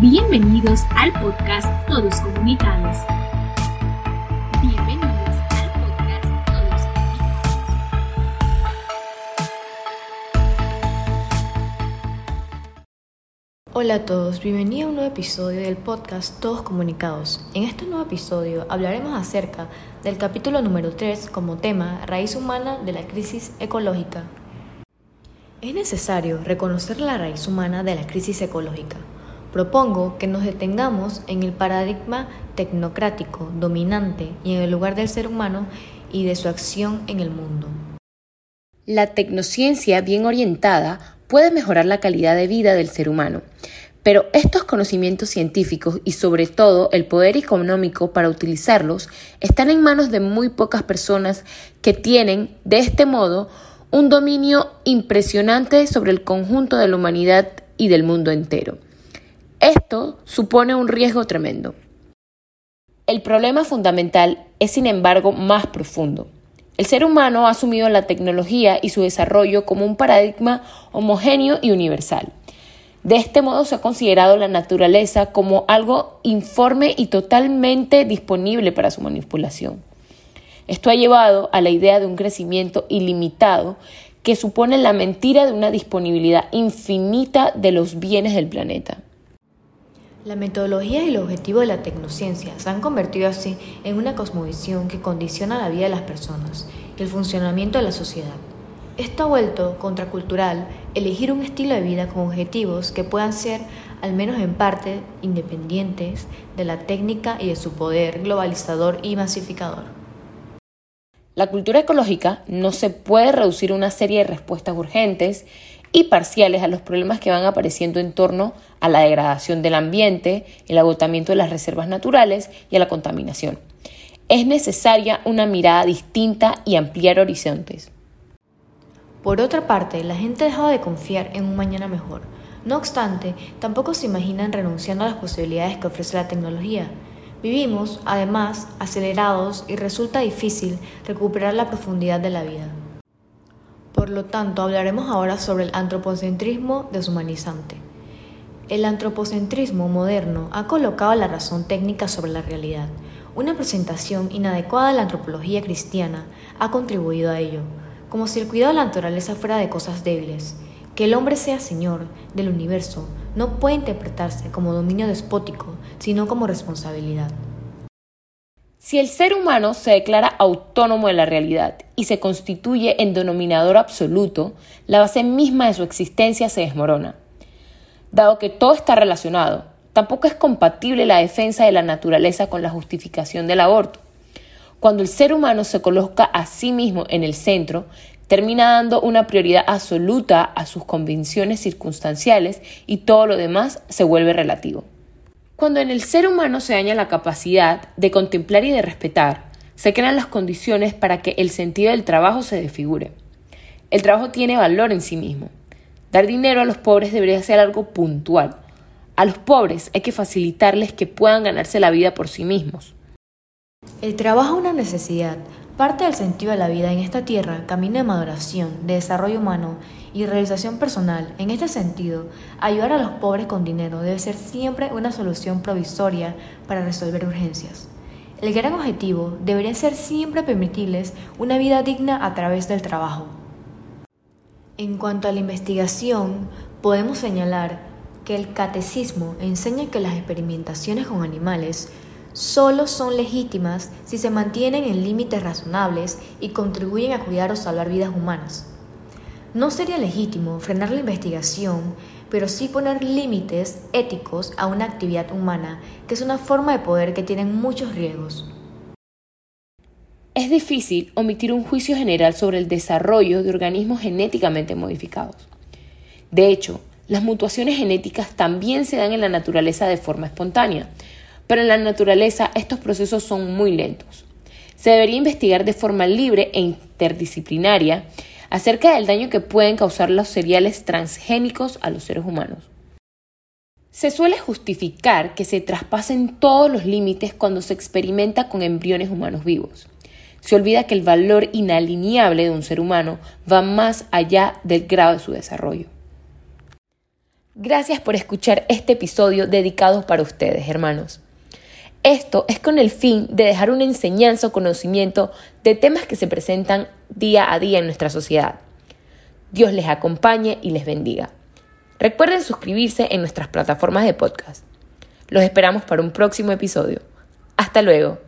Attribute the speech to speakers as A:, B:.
A: Bienvenidos al podcast Todos Comunicados. Bienvenidos al podcast Todos Comunicados.
B: Hola a todos, bienvenidos a un nuevo episodio del podcast Todos Comunicados. En este nuevo episodio hablaremos acerca del capítulo número 3 como tema Raíz humana de la crisis ecológica. Es necesario reconocer la raíz humana de la crisis ecológica Propongo que nos detengamos en el paradigma tecnocrático dominante y en el lugar del ser humano y de su acción en el mundo.
C: La tecnociencia bien orientada puede mejorar la calidad de vida del ser humano, pero estos conocimientos científicos y sobre todo el poder económico para utilizarlos están en manos de muy pocas personas que tienen, de este modo, un dominio impresionante sobre el conjunto de la humanidad y del mundo entero. Esto supone un riesgo tremendo. El problema fundamental es, sin embargo, más profundo. El ser humano ha asumido la tecnología y su desarrollo como un paradigma homogéneo y universal. De este modo se ha considerado la naturaleza como algo informe y totalmente disponible para su manipulación. Esto ha llevado a la idea de un crecimiento ilimitado que supone la mentira de una disponibilidad infinita de los bienes del planeta.
B: La metodología y el objetivo de la tecnociencia se han convertido así en una cosmovisión que condiciona la vida de las personas y el funcionamiento de la sociedad. Esto ha vuelto contracultural elegir un estilo de vida con objetivos que puedan ser, al menos en parte, independientes de la técnica y de su poder globalizador y masificador.
C: La cultura ecológica no se puede reducir a una serie de respuestas urgentes y parciales a los problemas que van apareciendo en torno a la degradación del ambiente, el agotamiento de las reservas naturales y a la contaminación. Es necesaria una mirada distinta y ampliar horizontes.
B: Por otra parte, la gente ha dejado de confiar en un mañana mejor. No obstante, tampoco se imaginan renunciando a las posibilidades que ofrece la tecnología. Vivimos, además, acelerados y resulta difícil recuperar la profundidad de la vida. Por lo tanto, hablaremos ahora sobre el antropocentrismo deshumanizante. El antropocentrismo moderno ha colocado la razón técnica sobre la realidad. Una presentación inadecuada de la antropología cristiana ha contribuido a ello, como si el cuidado de la naturaleza fuera de cosas débiles. Que el hombre sea señor del universo no puede interpretarse como dominio despótico, sino como responsabilidad.
C: Si el ser humano se declara autónomo de la realidad y se constituye en denominador absoluto, la base misma de su existencia se desmorona. Dado que todo está relacionado, tampoco es compatible la defensa de la naturaleza con la justificación del aborto. Cuando el ser humano se coloca a sí mismo en el centro, termina dando una prioridad absoluta a sus convicciones circunstanciales y todo lo demás se vuelve relativo. Cuando en el ser humano se daña la capacidad de contemplar y de respetar, se crean las condiciones para que el sentido del trabajo se desfigure. El trabajo tiene valor en sí mismo. Dar dinero a los pobres debería ser algo puntual. A los pobres hay que facilitarles que puedan ganarse la vida por sí mismos.
B: El trabajo es una necesidad, parte del sentido de la vida en esta tierra, camino de maduración, de desarrollo humano y realización personal. En este sentido, ayudar a los pobres con dinero debe ser siempre una solución provisoria para resolver urgencias. El gran objetivo debería ser siempre permitirles una vida digna a través del trabajo. En cuanto a la investigación, podemos señalar que el catecismo enseña que las experimentaciones con animales solo son legítimas si se mantienen en límites razonables y contribuyen a cuidar o salvar vidas humanas. No sería legítimo frenar la investigación, pero sí poner límites éticos a una actividad humana, que es una forma de poder que tiene muchos riesgos.
C: Es difícil omitir un juicio general sobre el desarrollo de organismos genéticamente modificados. De hecho, las mutuaciones genéticas también se dan en la naturaleza de forma espontánea, pero en la naturaleza estos procesos son muy lentos. Se debería investigar de forma libre e interdisciplinaria acerca del daño que pueden causar los cereales transgénicos a los seres humanos. Se suele justificar que se traspasen todos los límites cuando se experimenta con embriones humanos vivos. Se olvida que el valor inalineable de un ser humano va más allá del grado de su desarrollo. Gracias por escuchar este episodio dedicado para ustedes, hermanos. Esto es con el fin de dejar una enseñanza o conocimiento de temas que se presentan día a día en nuestra sociedad. Dios les acompañe y les bendiga. Recuerden suscribirse en nuestras plataformas de podcast. Los esperamos para un próximo episodio. Hasta luego.